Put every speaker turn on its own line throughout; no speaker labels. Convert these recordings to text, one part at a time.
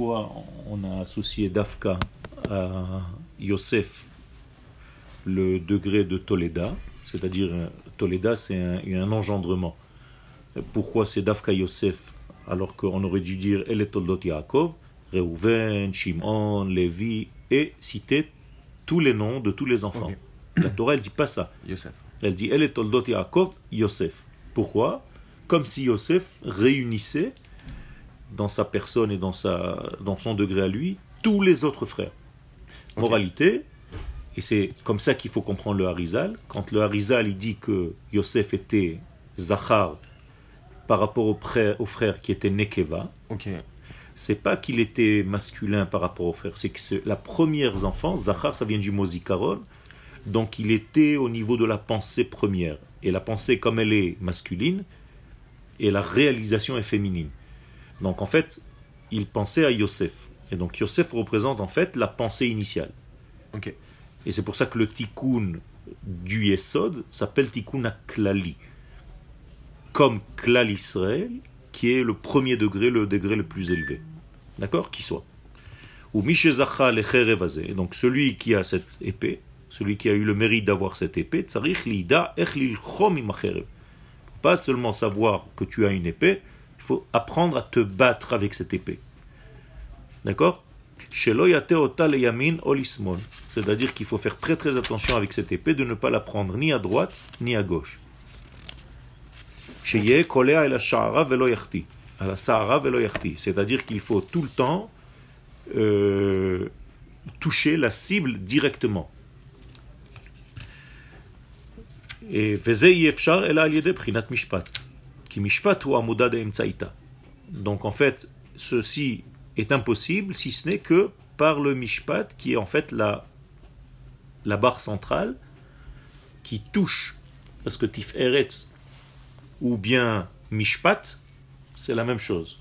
pourquoi on a associé Dafka à Yosef le degré de Toleda, c'est-à-dire euh, Toleda c'est un, engendrement. Pourquoi c'est Dafka Yosef alors qu'on aurait dû dire El Toldot Yaakov, Reuven, Shimon, Lévi et citer tous les noms de tous les enfants. La Torah elle dit pas ça.
Yosef.
Elle dit El Toldot Yaakov, Yosef. Pourquoi? Comme si Yosef réunissait dans sa personne et dans, sa, dans son degré à lui tous les autres frères. Moralité, et c'est comme ça qu'il faut comprendre le Harizal. Quand le Harizal il dit que Yosef était Zachar par rapport au frère, qui était Nekeva, c'est pas qu'il était masculin par rapport au frère, c'est que la première enfant, Zachar, ça vient du mot Zikaron, donc il était au niveau de la pensée première. Et la pensée, comme elle est masculine, et la réalisation est féminine. Donc en fait, il pensait à Yosef. Et donc Yosef représente en fait la pensée initiale. Et c'est pour ça que le tikkun du Yesod s'appelle tikkun aklali. Comme klal Israël, qui est le premier degré, le degré le plus élevé. D'accord? Qui soit. Ou le Donc celui qui a cette épée, celui qui a eu le mérite d'avoir cette épée, pas seulement savoir que tu as une épée, il faut apprendre à te battre avec cette épée. D'accord? C'est-à-dire qu'il faut faire très très attention avec cette épée de ne pas la prendre ni à droite ni à gauche. C'est-à-dire qu'il faut tout le temps euh, toucher la cible directement. Et donc en fait, ceci est impossible si ce n'est que par le mishpat qui est en fait la, la barre centrale qui touche. Parce que eret ou bien mishpat, c'est la même chose.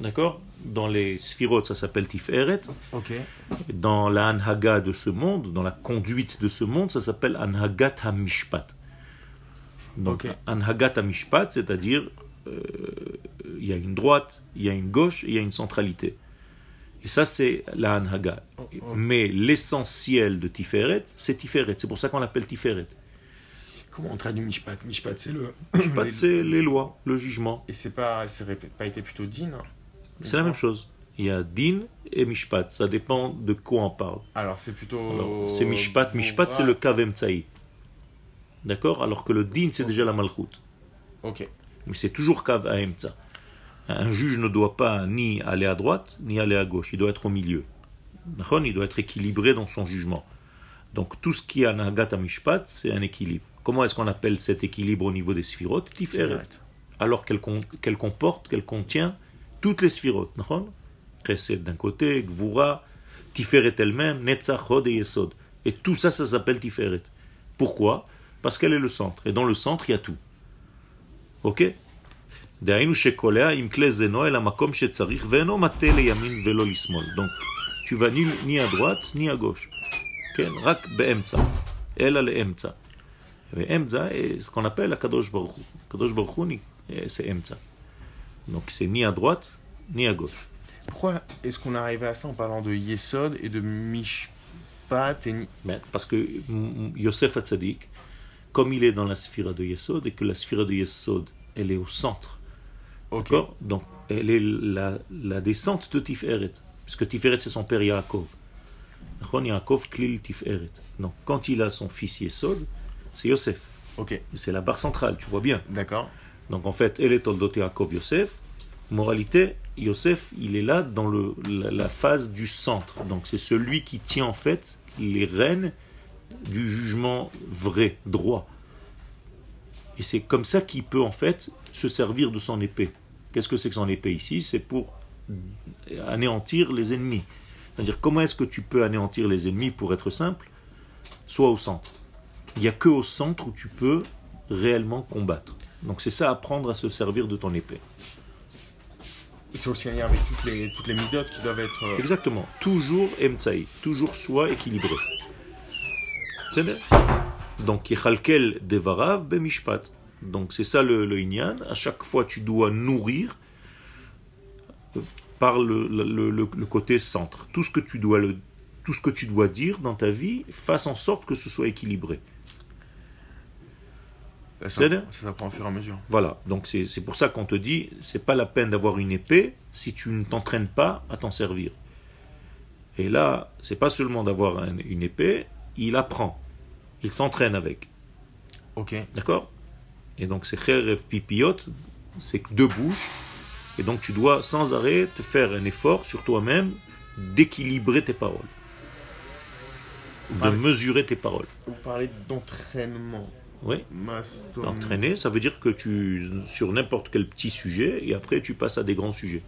D'accord? Dans les sphirotes, ça s'appelle eret. Dans la anhaga de ce monde, dans la conduite de ce monde, ça s'appelle anhagat hamishpat. Donc, anhagat hamishpat, c'est-à-dire euh, il y a une droite, il y a une gauche, il y a une centralité. Et ça, c'est la Anhaga. Oh, oh. Mais l'essentiel de Tiferet, c'est Tiferet. C'est pour ça qu'on l'appelle Tiferet.
Comment on traduit Mishpat? Mishpat, c'est le.
Mishpat, c'est les lois, le jugement.
Et c'est pas, pas été plutôt Din
C'est la même chose. Il y a Din et Mishpat. Ça dépend de quoi on parle.
Alors, c'est plutôt.
C'est Mishpat. Mishpat, c'est le Kavem Tsaï. D'accord? Alors que le Din, c'est déjà la Malchut.
Ok.
Mais c'est toujours Kav Aemtsa. Un juge ne doit pas ni aller à droite, ni aller à gauche. Il doit être au milieu. Il doit être équilibré dans son jugement. Donc tout ce qui est Anagat Mishpat, c'est un équilibre. Comment est-ce qu'on appelle cet équilibre au niveau des sphirotes Tiferet. Alors qu'elle comporte, qu'elle contient toutes les sphirotes. Chesed d'un côté, Gvura, Tiferet elle-même, Netzach, Hod et Yesod. Et tout ça, ça s'appelle Tiferet. Pourquoi? Parce qu'elle est le centre. Et dans le centre, il y a tout. Ok donc, tu vas ni, ni à droite ni à gauche. רק באמצע, אלא לאמצע. ואמצע est ce qu'on appelle הקדוש ברוך הוא. הקדוש ברוך הוא c'est אמצע. Donc c'est ni à droite ni à gauche.
Pourquoi est-ce qu'on arrive à ça en parlant de Yesod et de Mishpat et...
Ben, parce que Yosef Hatzadik, comme il est dans la sphère de Yesod et que la sphère de Yesod elle est au centre D'accord? Donc, elle est la, la descente de Tiferet. Puisque Tiferet, c'est son père Yaakov. Yaakov klil Tiferet. Donc, quand il a son fils Yesod, c'est Yosef.
Ok.
C'est la barre centrale, tu vois bien.
D'accord.
Donc, en fait, elle est Toldot Yaakov Yosef. Moralité, Yosef, il est là dans le, la, phase du centre. Donc, c'est celui qui tient, en fait, les rênes du jugement vrai, droit. Et c'est comme ça qu'il peut, en fait, se servir de son épée. Qu'est-ce que c'est que son épée ici? C'est pour anéantir les ennemis. C'est-à-dire, comment est-ce que tu peux anéantir les ennemis pour être simple? Soit au centre. Il n'y a que au centre où tu peux réellement combattre. Donc c'est ça, apprendre à se servir de ton épée.
C'est aussi un lien avec toutes les, toutes les midotes qui doivent être... Euh,
Exactement. Toujours emtsaï. Toujours soit équilibré. Donc, yechalkel devarav bemishpat. Donc c'est ça le, le inyan. À chaque fois, tu dois nourrir par le, le- le- le côté centre. Tout ce que tu dois le, tout ce que tu dois dire dans ta vie, fasse en sorte que ce soit équilibré.
Ça,
bien.
ça s'apprend au fur et à mesure.
Voilà. Donc c'est c'est pour ça qu'on te dit, c'est pas la peine d'avoir une épée si tu ne t'entraînes pas à t'en servir. Et là, c'est pas seulement d'avoir un- une épée, il apprend, il s'entraîne avec.
Ok.
D'accord? Et donc c'est Kherev Pipiot, c'est deux bouches. Et donc tu dois sans arrêt te faire un effort sur toi-même d'équilibrer tes paroles. De
Parlez-
mesurer tes paroles.
Vous parlez d'entraînement.
Oui.
Mastom.
Entraîner, ça veut dire que tu, sur n'importe quel petit sujet, et après tu passes à des grands sujets.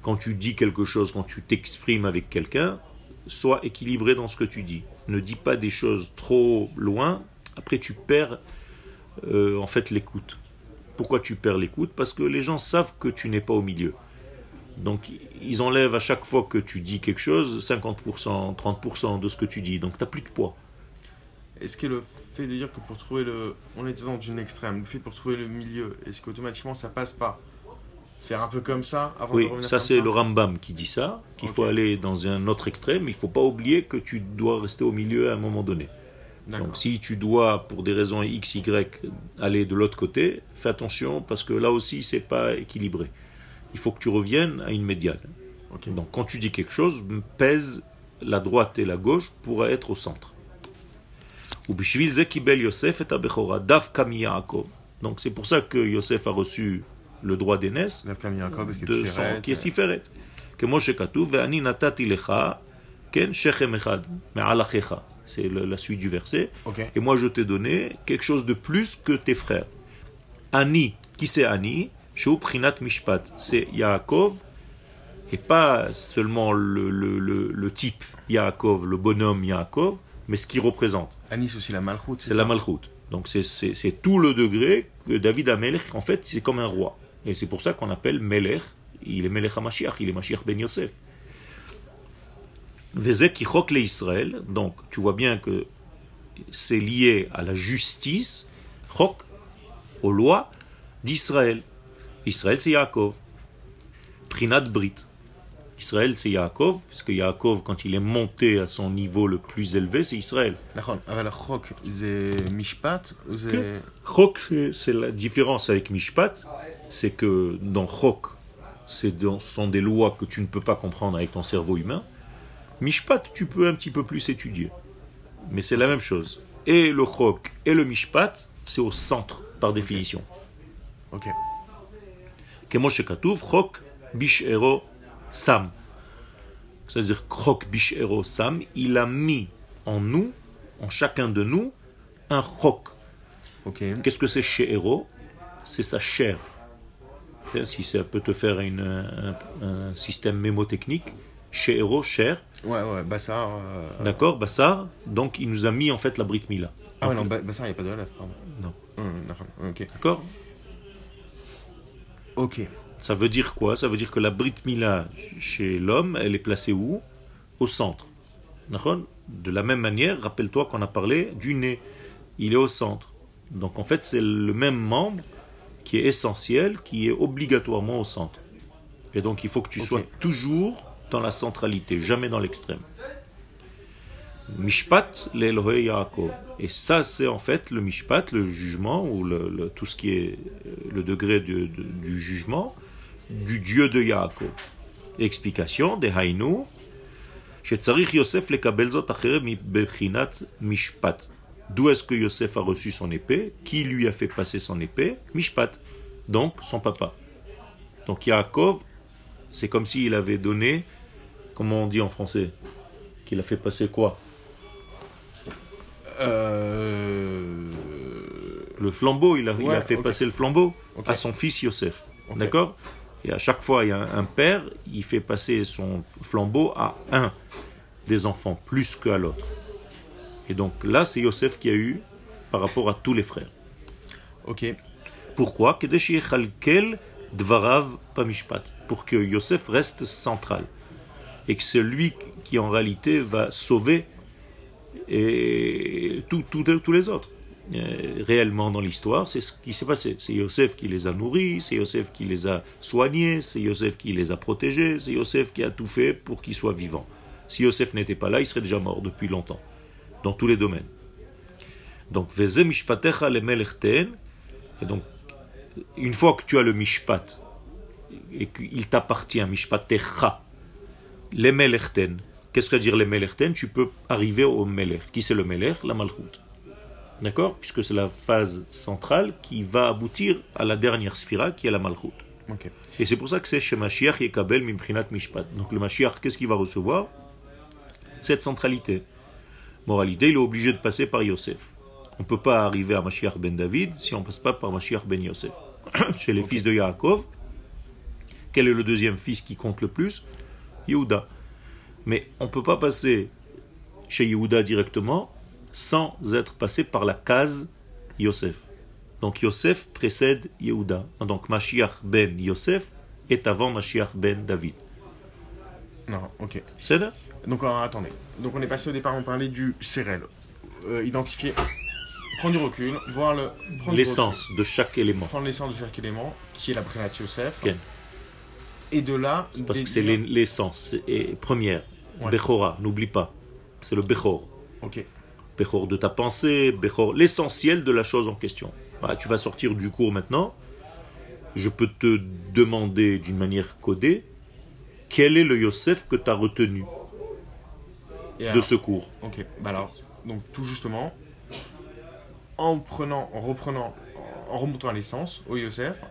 Quand tu dis quelque chose, quand tu t'exprimes avec quelqu'un, sois équilibré dans ce que tu dis. Ne dis pas des choses trop loin, après tu perds euh, en fait l'écoute. Pourquoi tu perds l'écoute? Parce que les gens savent que tu n'es pas au milieu. Donc ils enlèvent à chaque fois que tu dis quelque chose 50%, 30% de ce que tu dis. Donc tu n'as plus de poids.
Est-ce que le fait de dire que pour trouver le. On est dans une extrême, le fait pour trouver le milieu, est-ce qu'automatiquement ça passe par faire un peu comme ça avant
Oui, ça c'est le Rambam qui dit ça, qu'il faut aller dans un autre extrême. Il ne faut pas oublier que tu dois rester au milieu à un moment donné. Donc si tu dois, pour des raisons x, y, aller de l'autre côté, fais attention parce que là aussi c'est pas équilibré. Il faut que tu reviennes à une médiane. Donc quand tu dis quelque chose, pèse la droite et la gauche pour être au centre. Donc c'est pour ça que Yosef a reçu le droit d'aînesse de son, qui est Tiferet. Que Moshe Katou, Ve'ani. C'est la suite du verset. Et moi, je t'ai donné quelque chose de plus que tes frères. Ani, qui c'est Ani? Prinat mishpat. C'est Yaakov, et pas seulement le, type Yaakov, le bonhomme Yaakov, mais ce qu'il représente.
Ani, c'est aussi la malchoute.
C'est la malchoute. Donc c'est tout le degré que David Amelech, en fait, c'est comme un roi. Et c'est pour ça qu'on appelle Melech, il est Melech HaMashiach, il est Mashiach Ben Yosef. Vezek Ichok le Israël, donc tu vois bien que c'est lié à la justice, Chok, aux lois d'Israël. Israël c'est Yaakov, Prinat Brit. Israël c'est Yaakov, parce que Yaakov quand il est monté à son niveau le plus élevé c'est Israël.
Ah, Chok c'est
Mishpat Chok c'est la différence avec Mishpat c'est que dans Rock, ce sont des lois que tu ne peux pas comprendre avec ton cerveau humain. Mishpat, tu peux un petit peu plus étudier. Mais c'est la même chose. Et le Rock et le Mishpat, c'est au centre, par définition.
Ok.
Kemoshe Katouf, Rock, Bishero, Sam. C'est-à-dire Rock, Bishero, Sam, il a mis en nous, en chacun de nous, un Rock.
Okay.
Qu'est-ce que c'est Sheero C'est sa chair. Hein, Si ça peut te faire une, un, un système mémotechnique, chez Héros, chair,
Ouais, ouais, Bassar. euh,
d'accord, Bassar, donc il nous a mis en fait la Brit Mila.
Ah ouais, non, Ba- Bassar, il n'y a pas de pardon.
Non.
Hum, d'accord, ok.
D'accord
Ok.
Ça veut dire quoi? Ça veut dire que la Brit Mila chez l'homme, elle est placée où? Au centre. D'accord? De la même manière, rappelle-toi qu'on a parlé du nez. Il est au centre. Donc en fait, c'est le même membre qui est essentiel, qui est obligatoirement au centre. Et donc il faut que tu sois toujours dans la centralité, jamais dans l'extrême. Mishpat l'Elohé Yaakov. Et ça, c'est en fait le Mishpat, le jugement, ou tout ce qui est euh, le degré du jugement du Dieu de Yaakov. Explication des Haïnou. Shetzarich Yosef le Kabelzot Mishpat. D'où est-ce que Yosef a reçu son épée? Qui lui a fait passer son épée? Mishpat. Donc, son papa. Donc, Yaakov, c'est comme s'il avait donné, comment on dit en français? Qu'il a fait passer quoi?
Euh...
Le flambeau, il a, il a
Ouais,
fait passer le flambeau à son fils Yosef. D'accord? Et à chaque fois, il y a un père, il fait passer son flambeau à un des enfants, plus qu'à l'autre. Et donc là, c'est Yosef qui a eu par rapport à tous les frères.
Ok.
Pourquoi? Dvarav Pamishpat. Pour que Yosef reste central. Et que c'est lui qui en réalité va sauver tout, tout, tous les autres. Euh, réellement dans l'histoire, c'est ce qui s'est passé. C'est Yosef qui les a nourris, c'est Yosef qui les a soignés, c'est Yosef qui les a protégés, c'est Yosef qui a tout fait pour qu'ils soient vivants. Si Yosef n'était pas là, il serait déjà mort depuis longtemps dans tous les domaines. Donc, Veze mishpatecha le et donc, une fois que tu as le mishpat, et qu'il t'appartient, mishpatecha, le qu'est-ce que veut dire le Tu peux arriver au melech. Qui c'est le melech? La malchut. D'accord? Puisque c'est la phase centrale qui va aboutir à la dernière sphira qui est la malchut. Et c'est pour ça que c'est chez Mashiach Yekabel Mimprinat Mishpat. Donc le Mashiach, qu'est-ce qu'il va recevoir? Cette centralité. Moralité, il est obligé de passer par Yosef. On ne peut pas arriver à Mashiach ben David si on ne passe pas par Mashiach ben Yosef. chez les fils de Yaakov, quel est le deuxième fils qui compte le plus? Yehuda. Mais on ne peut pas passer chez Yehuda directement sans être passé par la case Yosef. Donc Yosef précède Yehuda. Donc Mashiach ben Yosef est avant Mashiach ben David.
Non, ok.
C'est là?
Donc attendez. Donc on est passé au départ, on parlait du CRL. Euh, identifier, prendre du recul, voir le
l'essence de chaque élément.
Prendre l'essence de chaque élément, qui est la prénat Yosef. Et de là.
parce que c'est l'essence première. Bechora, n'oublie pas. C'est le Bechor.
Ok
de ta pensée, l'essentiel de la chose en question. Tu vas sortir du cours maintenant. Je peux te demander d'une manière codée quel est le Yosef que tu as retenu? De ce cours.
Ok, bah alors, donc tout justement, en prenant, en reprenant, en remontant à l'essence, au Yosef,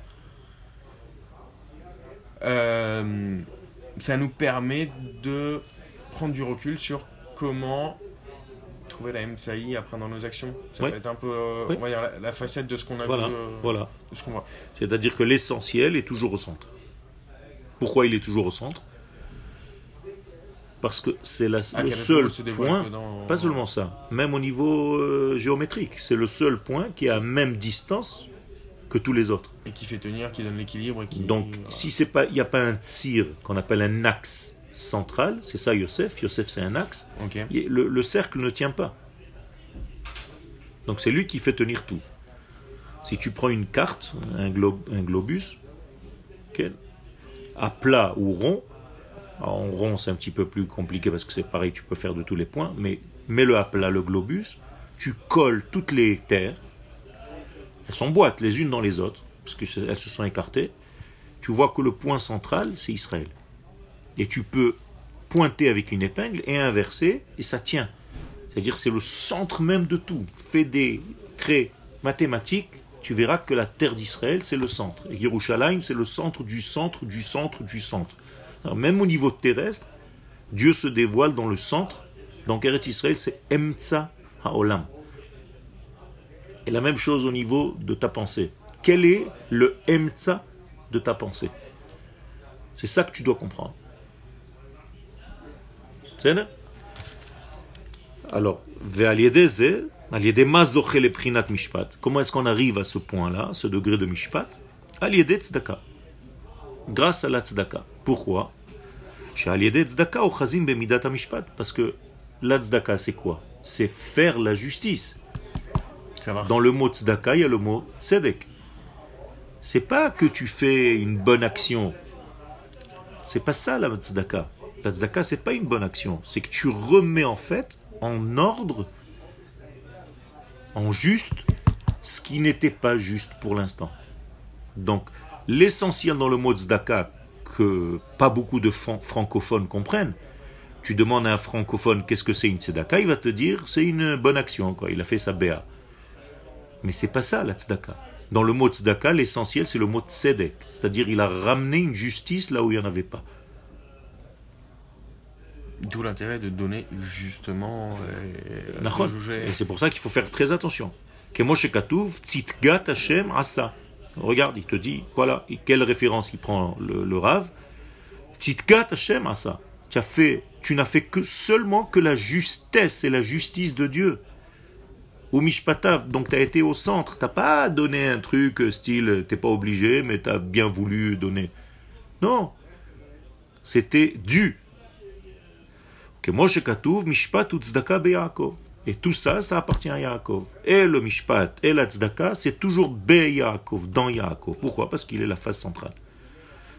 euh, ça nous permet de prendre du recul sur comment trouver la MCI après dans nos actions. Ça va être un peu euh, la, facette de ce qu'on a
voilà,
vu, euh,
voilà. C'est-à-dire que l'essentiel est toujours au centre. Pourquoi il est toujours au centre? Parce que c'est ah, le seul point, pas seulement ça, même au niveau euh, géométrique, c'est le seul point qui est à même distance que tous les autres.
Et qui fait tenir, qui donne l'équilibre. Qui...
Donc, si c'est pas, il n'y a pas un tir qu'on appelle un axe centrale, c'est ça Yosef, Yosef c'est un axe, le, cercle ne tient pas. Donc c'est lui qui fait tenir tout. Si tu prends une carte, un, globe, un globus, à plat ou rond, en rond c'est un petit peu plus compliqué parce que c'est pareil, tu peux faire de tous les points, mais mets-le à plat le globus, tu colles toutes les terres, elles s'emboîtent les unes dans les autres, parce qu'elles se sont écartées, tu vois que le point central c'est Israël. Et tu peux pointer avec une épingle et inverser, et ça tient. C'est-à-dire c'est le centre même de tout. Fais des traits mathématiques, tu verras que la terre d'Israël, c'est le centre. Et Yerushalayim, c'est le centre du centre du centre du centre. Même au niveau terrestre, Dieu se dévoile dans le centre. Donc Eretz Israël, c'est Emtsa Haolam. Et la même chose au niveau de ta pensée. Quel est le Emtsa de ta pensée? C'est ça que tu dois comprendre. Alors, comment est-ce qu'on arrive à ce point-là, ce degré de mishpat? Grâce à la tzedaka. Pourquoi? Parce que la tzedaka, c'est quoi? C'est faire la justice. Dans le mot tzedaka, il y a le mot tzedek. C'est pas que tu fais une bonne action. C'est pas ça la tzedaka. La tzedaka, c'est pas une bonne action. C'est que tu remets en fait en ordre, en juste, ce qui n'était pas juste pour l'instant. Donc, l'essentiel dans le mot tzedaka, que pas beaucoup de francophones comprennent, tu demandes à un francophone qu'est-ce que c'est une tzedaka, il va te dire c'est une bonne action, quoi. il a fait sa béa. Mais c'est pas ça la tzedaka. Dans le mot tzedaka, l'essentiel c'est le mot tzedek, c'est-à-dire il a ramené une justice là où il n'y en avait pas.
D'où l'intérêt de donner justement.
Euh, et c'est pour ça qu'il faut faire très attention. asa. Regarde, il te dit, voilà, quelle référence il prend le, le Rav. Tzitgat Hashem asa. Tu fait, tu n'as fait que seulement que la justesse et la justice de Dieu. Ou mishpatav, donc tu as été au centre, tu n'as pas donné un truc style, t'es pas obligé, mais tu as bien voulu donner. Non, c'était dû. Mishpat Et tout ça, ça appartient à Yaakov. Et le Mishpat et la Tzedaka, c'est toujours Be Yaakov, dans Yaakov. Pourquoi? Parce qu'il est la phase centrale.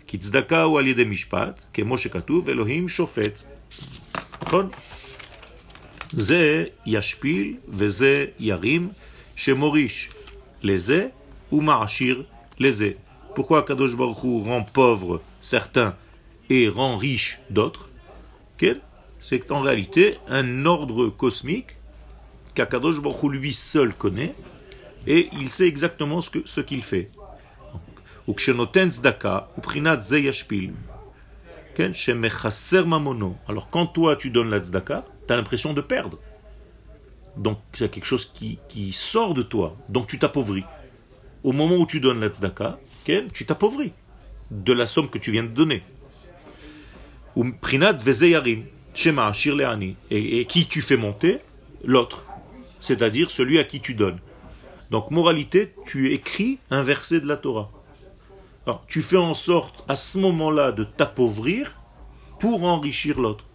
Ki Tzedaka ou de Mishpat, que Moshe Katuv, Elohim Shofet. Ze Yashpil, Veze Yarim, Shemorish, Leze, ou Marashir, Leze. Pourquoi Kadosh Baruch rend pauvre certains et rend riche d'autres? C'est en réalité un ordre cosmique qu'Akadosh Baruch lui seul connaît et il sait exactement ce qu'il ce fait. Alors quand toi tu donnes la tzedaka, tu as l'impression de perdre. Donc c'est quelque chose qui, sort de toi. Donc tu t'appauvris. Au moment où tu donnes la tzedaka, tu t'appauvris de la somme que tu viens de donner. Et qui tu fais monter? L'autre c'est-à-dire celui à qui tu donnes. Donc, moralité, tu écris un verset de la Torah. Alors, tu fais en sorte à ce moment-là de t'appauvrir pour enrichir l'autre.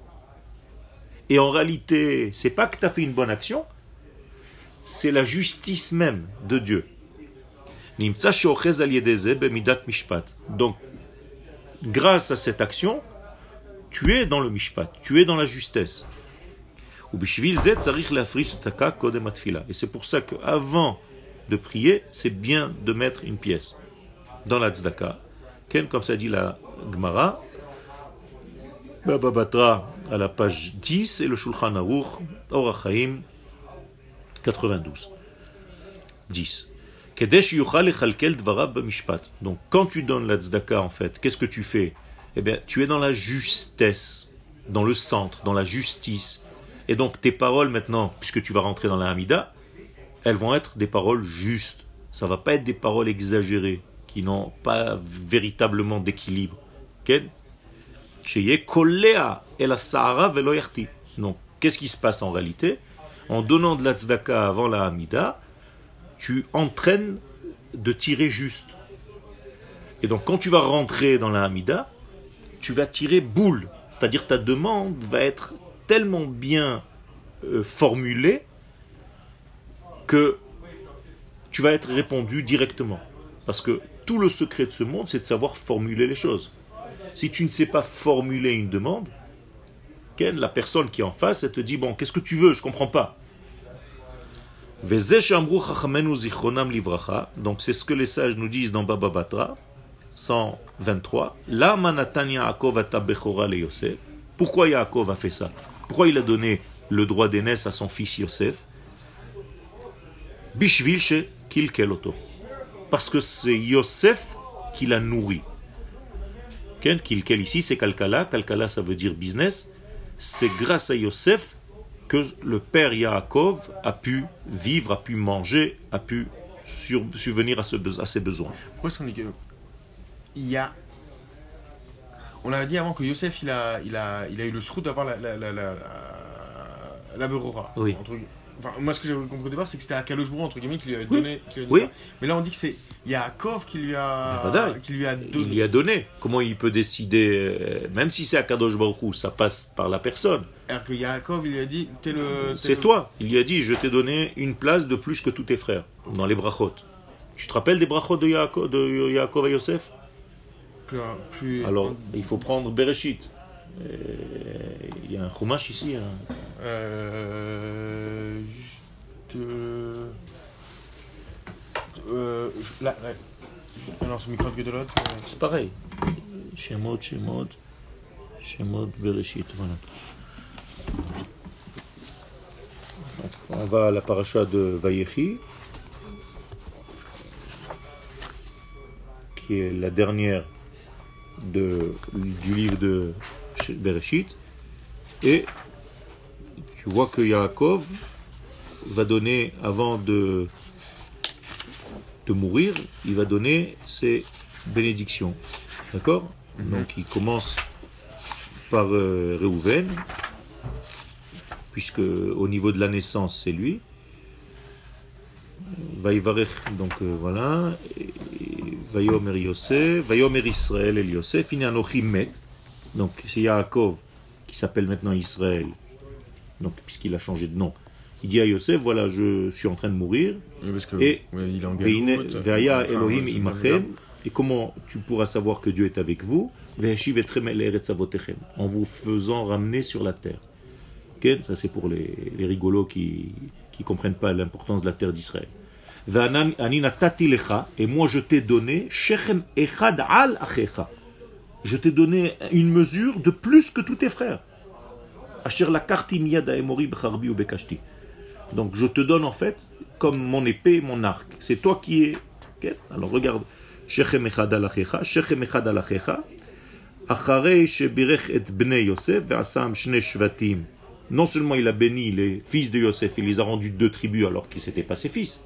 Et en réalité, c'est pas que tu as fait une bonne action, c'est la justice même de Dieu. Donc, grâce à cette action, tu es dans le mishpat, tu es dans la justesse. Et c'est pour ça qu'avant de prier, c'est bien de mettre une pièce dans la tzedaka. Comme ça dit la Gemara, Baba Batra à la page 10 et le Shulchan Aruch, Orachaim 92. 10. Donc quand tu donnes la tzedaka en fait, qu'est-ce que tu fais? Eh bien, tu es dans la justesse, dans le centre, dans la justice et donc tes paroles maintenant, puisque tu vas rentrer dans la Hamida, elles vont être des paroles justes. Ça va pas être des paroles exagérées, qui n'ont pas véritablement d'équilibre. Donc, qu'est-ce qui se passe en réalité? En donnant de la tzedaka avant la Hamida, tu entraînes de tirer juste. Et donc, quand tu vas rentrer dans la Hamida, tu vas tirer boule. C'est-à-dire ta demande va être tellement bien euh, formulé que tu vas être répondu directement. Parce que tout le secret de ce monde, c'est de savoir formuler les choses. Si tu ne sais pas formuler une demande, la personne qui est en face, elle te dit, bon, qu'est-ce que tu veux? Je comprends pas. Donc c'est ce que les sages nous disent dans Baba Batra 123. Pourquoi Yaakov a fait ça? Pourquoi il a donné le droit d'aînesse à son fils Yosef Bishvil Kilkeloto. Parce que c'est Yosef qui l'a nourri. Kilkel ici, c'est Kalkala. Kalkala, ça veut dire business. C'est grâce à Yosef que le père Yaakov a pu vivre, a pu manger, a pu subvenir à, ses besoins.
Pourquoi est-ce qu'on dit y a on avait dit avant que Yosef, il a, il a, il a eu le srout d'avoir la, la, la, la, la Berora.
Oui.
enfin, moi, ce que j'avais compris au départ, c'est que c'était à Kalojbrou, entre guillemets, qui lui avait donné.
oui.
Mais là, on dit que c'est Yaakov qui lui a, qui lui a donné.
Il lui a donné. Comment il peut décider, euh, même si c'est à Kadosh Baruch ça passe par la personne.
Alors que Yaakov, il lui a dit, le.
C'est toi. Il lui a dit, je t'ai donné une place de plus que tous tes frères dans les brachot. Tu te rappelles des brachot de Yaakov, de Yaakov et Yosef? Alors, il faut prendre Bereshit. Euh, il y a un chumash ici. Hein.
Euh, juste. Euh, là, alors, c'est micro de l'autre.
C'est pareil. Shemot, Shemot, Shemot, Bereshit. Voilà. on va à la paracha de Vayechi, qui est la dernière de, du livre de Bereshit. Et tu vois que Yaakov va donner, avant de, de mourir, il va donner ses bénédictions. D'accord? Mhm. Donc il commence par euh, Réhouven, puisque au niveau de la naissance, c'est lui. Vaïvarech, donc euh, voilà. Vayomer Yosef, Vayomer Israël El Yosef, met. Donc c'est Yaakov qui s'appelle maintenant Israël, donc puisqu'il a changé de nom. Il dit à Yosef, voilà, je suis en train de mourir.
et il
Elohim imachem. Et comment tu pourras savoir que Dieu est avec vous? En vous faisant ramener sur la terre. Ça, c'est pour les, les rigolos qui ne comprennent pas l'importance de la terre d'Israël. Et moi, je t'ai donné Je t'ai donné une mesure de plus que tous tes frères. Donc, je te donne en fait comme mon épée mon arc. C'est toi qui es. Alors, regarde. Non seulement il a béni les fils de Yosef, il les a rendus deux tribus alors qu'ils n'étaient pas ses fils,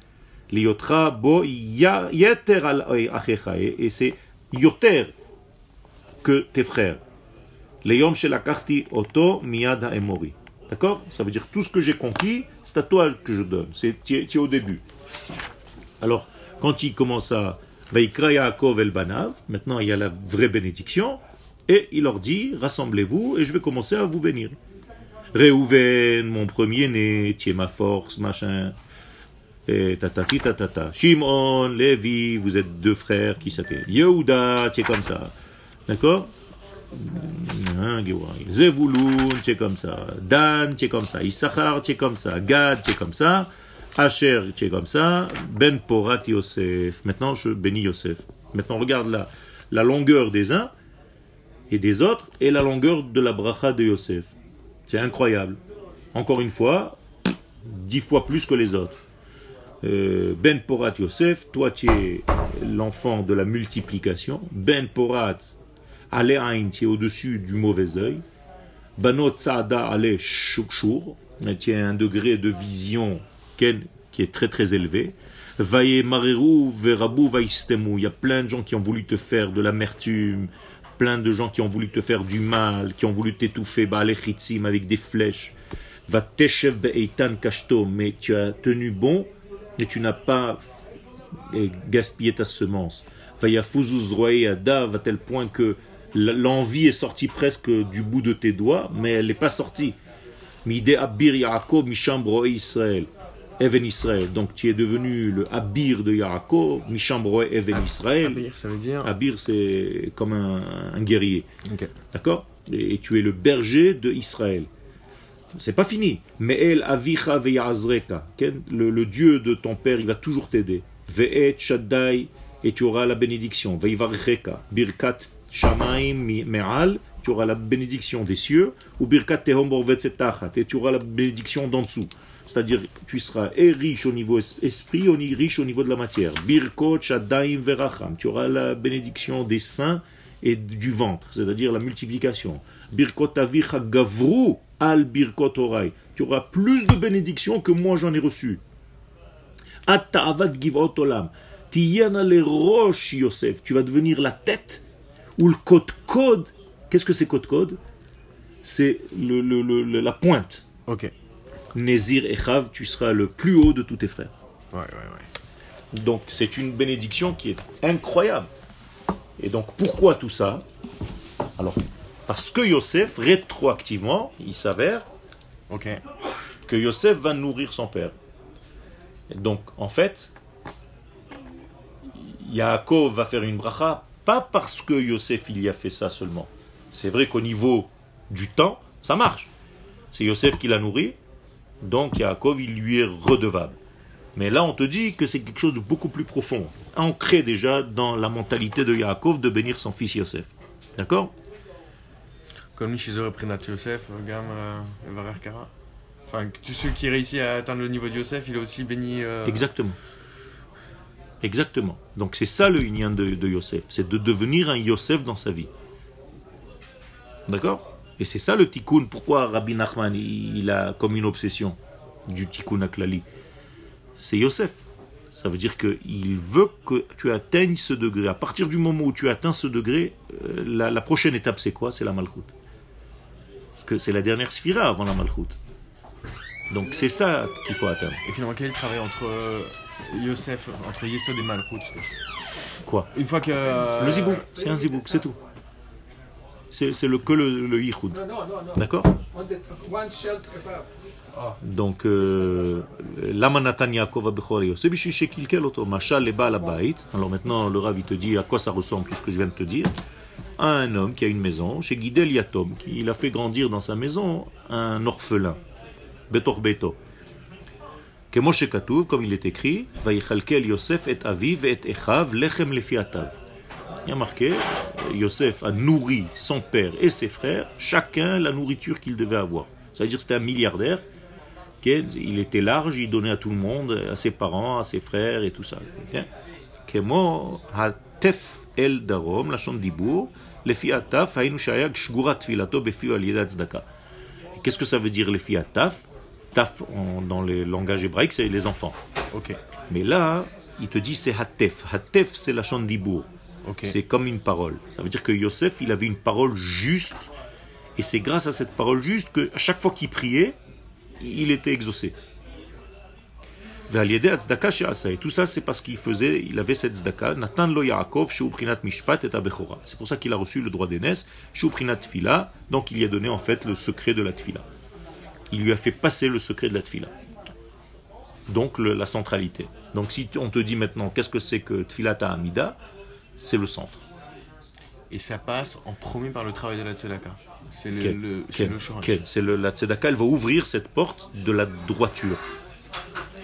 Liotra bo yeter al Et c'est yoter que tes frères. Leyom shelakarti oto miyada emori. D'accord? Ça veut dire tout ce que j'ai conquis, c'est à toi que je donne. C'est tu es au début. Alors, quand il commence à Vaikra Yaakov el Banav, maintenant il y a la vraie bénédiction, et il leur dit rassemblez-vous et je vais commencer à vous bénir. Réhouven, mon premier-né, tu es ma force, machin. Et tatati tatata. Shimon, Lévi, vous êtes deux frères qui s'appellent. Yehuda, es comme ça. D'accord? Hein, Zevulun, es comme ça. Dan, es comme ça. Issachar, es comme ça. Gad, es comme ça. Asher, es comme ça. Ben Porat Yosef. Maintenant, je bénis Yosef. Maintenant, regarde la, la longueur des uns et des autres et la longueur de la bracha de Yosef. C'est incroyable. Encore une fois, dix fois plus que les autres. Euh, ben Porat Yosef, toi tu es l'enfant de la multiplication. Ben Porat, Ale'ain, tu es au-dessus du mauvais œil. Banot Saada Ale Shukshur, tu as un degré de vision qui est très très élevé. Vaye Mareru Verabu Vaistemu, il y a plein de gens qui ont voulu te faire de l'amertume, plein de gens qui ont voulu te faire du mal, qui ont voulu t'étouffer, avec des flèches. Va be'eitan kashto, mais tu as tenu bon et tu n'as pas eh, gaspillé ta semence. À tel point que l'envie est sortie presque du bout de tes doigts, mais elle n'est pas sortie. Mide abir Yaakov misham Israël. Even Israël. Donc tu es devenu le Abir de Yaakov, Mishambroe Even Israël.
Abir, ça veut dire
Abir, c'est comme un, guerrier. D'accord? Et, tu es le berger de Israël. C'est pas fini. Mais el avicha veyazreka. Le, Dieu de ton père, il va toujours t'aider. Ve'et shaddai, et tu auras la bénédiction. Veivarcheka. Birkat shamaim me'al, tu auras la bénédiction des cieux. Ou birkat tehom et tu auras la bénédiction d'en dessous. C'est-à-dire, tu seras et riche au niveau esprit, et riche au niveau de la matière. Birkot, Shadaim, Veracham. Tu auras la bénédiction des saints et du ventre, c'est-à-dire la multiplication. Birkot avicha gavru al birkot orai. Tu auras plus de bénédictions que moi j'en ai reçu. Ata'avad givot olam. Tiyana le roches Yosef. Tu vas devenir la tête ou le code code. Qu'est-ce que c'est code code C'est le, le, la pointe.
Ok.
Nézir et Chav, tu seras le plus haut de tous tes frères.
Ouais, ouais, ouais.
Donc c'est une bénédiction qui est incroyable. Et donc pourquoi tout ça? Alors, parce que Yosef, rétroactivement, il s'avère que Yosef va nourrir son père. Et donc, en fait, Yaakov va faire une bracha, pas parce que Yosef il y a fait ça seulement. C'est vrai qu'au niveau du temps, ça marche. C'est Yosef qui l'a nourri, donc Yaakov, il lui est redevable. Mais là, on te dit que c'est quelque chose de beaucoup plus profond, ancré déjà dans la mentalité de Yaakov de bénir son fils Yosef. D'accord?
Comme chez pris Yosef, Gam, euh, Kara. Enfin, tous ceux qui réussissent à atteindre le niveau de Yosef, il a aussi béni. Euh,
Exactement. Exactement. Donc c'est ça le lien de, de Yosef, c'est de devenir un Yosef dans sa vie. D'accord? Et c'est ça le tikkun. Pourquoi Rabbi Nachman, il, a comme une obsession du tikkun aklali? C'est Yosef. Ça veut dire qu'il veut que tu atteignes ce degré. À partir du moment où tu atteins ce degré, euh, la, la prochaine étape c'est quoi? C'est la malchoute. Parce que c'est la dernière sphira avant la malchoute. Donc c'est ça qu'il faut atteindre.
Et finalement, quel est le travail entre euh, Yosef, entre Yesod et Malchut
Quoi?
Une fois que. euh,
Le zibouk, c'est un zibouk, c'est tout. C'est c'est le, que le, le yichud.
No, no, no, no.
D'accord?
Kebab.
Donc, euh, lama Natan Yaakov Abechor Yosef Bishu Shekilkel Oto, Mashal le. Alors maintenant, le Rav il te dit à quoi ça ressemble tout ce que je viens de te dire. À un homme qui a une maison, chez Guidel Yatom, qui il a fait grandir dans sa maison un orphelin, Betor Beto. Moshe Katouv, comme il est écrit, Vaïchalkel Yosef et Aviv et Echav lechem lefi atav. Il y a marqué, Yosef a nourri son père et ses frères, chacun la nourriture qu'il devait avoir. Ça veut dire que c'était un milliardaire, il était large, il donnait à tout le monde, à ses parents, à ses frères et tout ça. Kemo hatef el darom, la chante dibour, lefi ataf, hainu shayag shgurat filato befi al tzedaka. Qu'est-ce que ça veut dire lefi ataf Taf, dans le langage hébraïque, c'est les enfants.
Ok.
Mais là, il te dit c'est hatef. Hatef, c'est la chante dibour.
Ok.
C'est comme une parole. Ça veut dire que Yosef, il avait une parole juste. Et c'est grâce à cette parole juste que à chaque fois qu'il priait, il était exaucé. Et tout ça, c'est parce qu'il faisait, il avait cette tzedaka. Natan lo Yaakov, shehu prinat mishpat et abechora. C'est pour ça qu'il a reçu le droit d'aînesse, shehu prinat tfila. Donc il lui a donné en fait le secret de la tfila. Il lui a fait passer le secret de la tfila. Donc le- la centralité. Donc si on te dit maintenant qu'est-ce que c'est que tfilat Amida, c'est le centre.
Et ça passe en premier par le travail de la Tzedaka. C'est le, le, le,
la tzedaka, elle va ouvrir cette porte de la droiture,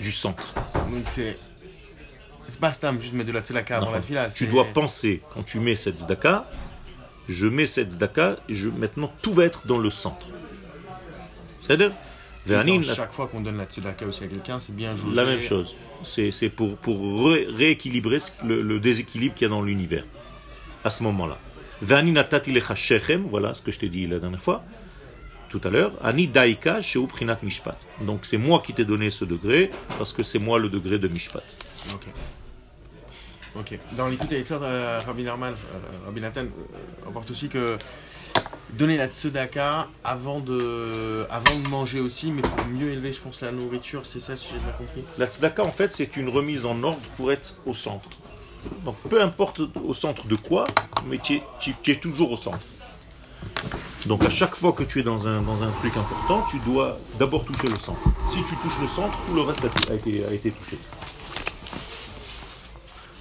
du centre.
Donc c'est. C'est pas Stam, juste mettre de la Tzedaka avant la fila.
tu dois penser, quand tu mets cette tzedaka, je mets cette tzedaka, je, maintenant tout va être dans le centre. C'est-à-dire,
Chaque fois qu'on donne la Tzedaka aussi à quelqu'un, c'est bien joué.
la même chose. C'est pour, pour ré- rééquilibrer le, le déséquilibre qu'il y a dans l'univers, à ce moment-là. Voilà ce que je t'ai dit la dernière fois, tout à l'heure. Ani daika sheu prinat mishpat. Donc c'est moi qui t'ai donné ce degré, parce que c'est moi le degré de mishpat.
Ok. Ok. Dans l'écoute ça, euh, Rabbi Narman, euh, Rabbi Nathan euh, rapporte aussi que donner la tzedaka avant de, avant de manger aussi, mais pour mieux élever, je pense, la nourriture, c'est ça si j'ai bien compris?
La tzedaka, en fait, c'est une remise en ordre pour être au centre. Donc, peu importe au centre de quoi, mais tu es, tu- tu es toujours au centre. Donc, à chaque fois que tu es dans un, dans un truc important, tu dois d'abord toucher le centre. Si tu touches le centre, tout le reste a, a été, a été touché.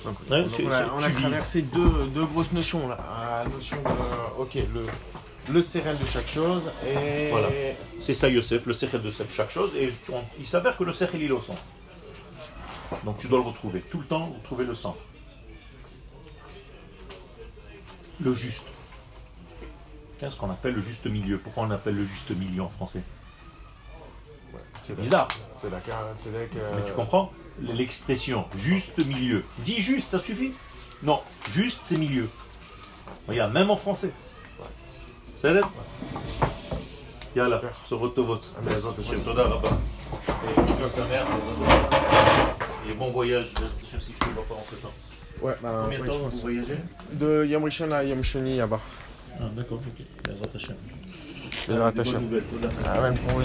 Donc,
Ouais,
donc
c'est-
on a, on traversé deux, deux grosses notions là. La notion de, ok, le, le céréal de chaque chose et
Voilà. C'est ça, Yosef, le cercle de chaque chose. Et on- il s'avère que le il est au centre. Donc, tu dois le retrouver. Tout le temps, retrouver le centre. Le juste. Qu'est-ce qu'on appelle le juste milieu Pourquoi on appelle le juste milieu en français
c'est
Bizarre.
Tzedaka, tzedek, euh,
Mais tu comprends L'expression juste milieu. Dis juste, ça suffit? Non, juste c'est milieu. Regarde, même en français. Ça l'aide Yalla,
Super.
se retovot. Bezat Hashem, Toda Rabba. Et sa mère. Et bon voyage, si je ne te vois pas entre temps.
Ouais, bah,
Combien de temps vous voyagez?
De Yom Rishon à Yom Shoni là-bas.
Ah, d'accord, ok. Bezat Hashem. Bonne
Hashem. Ah ouais.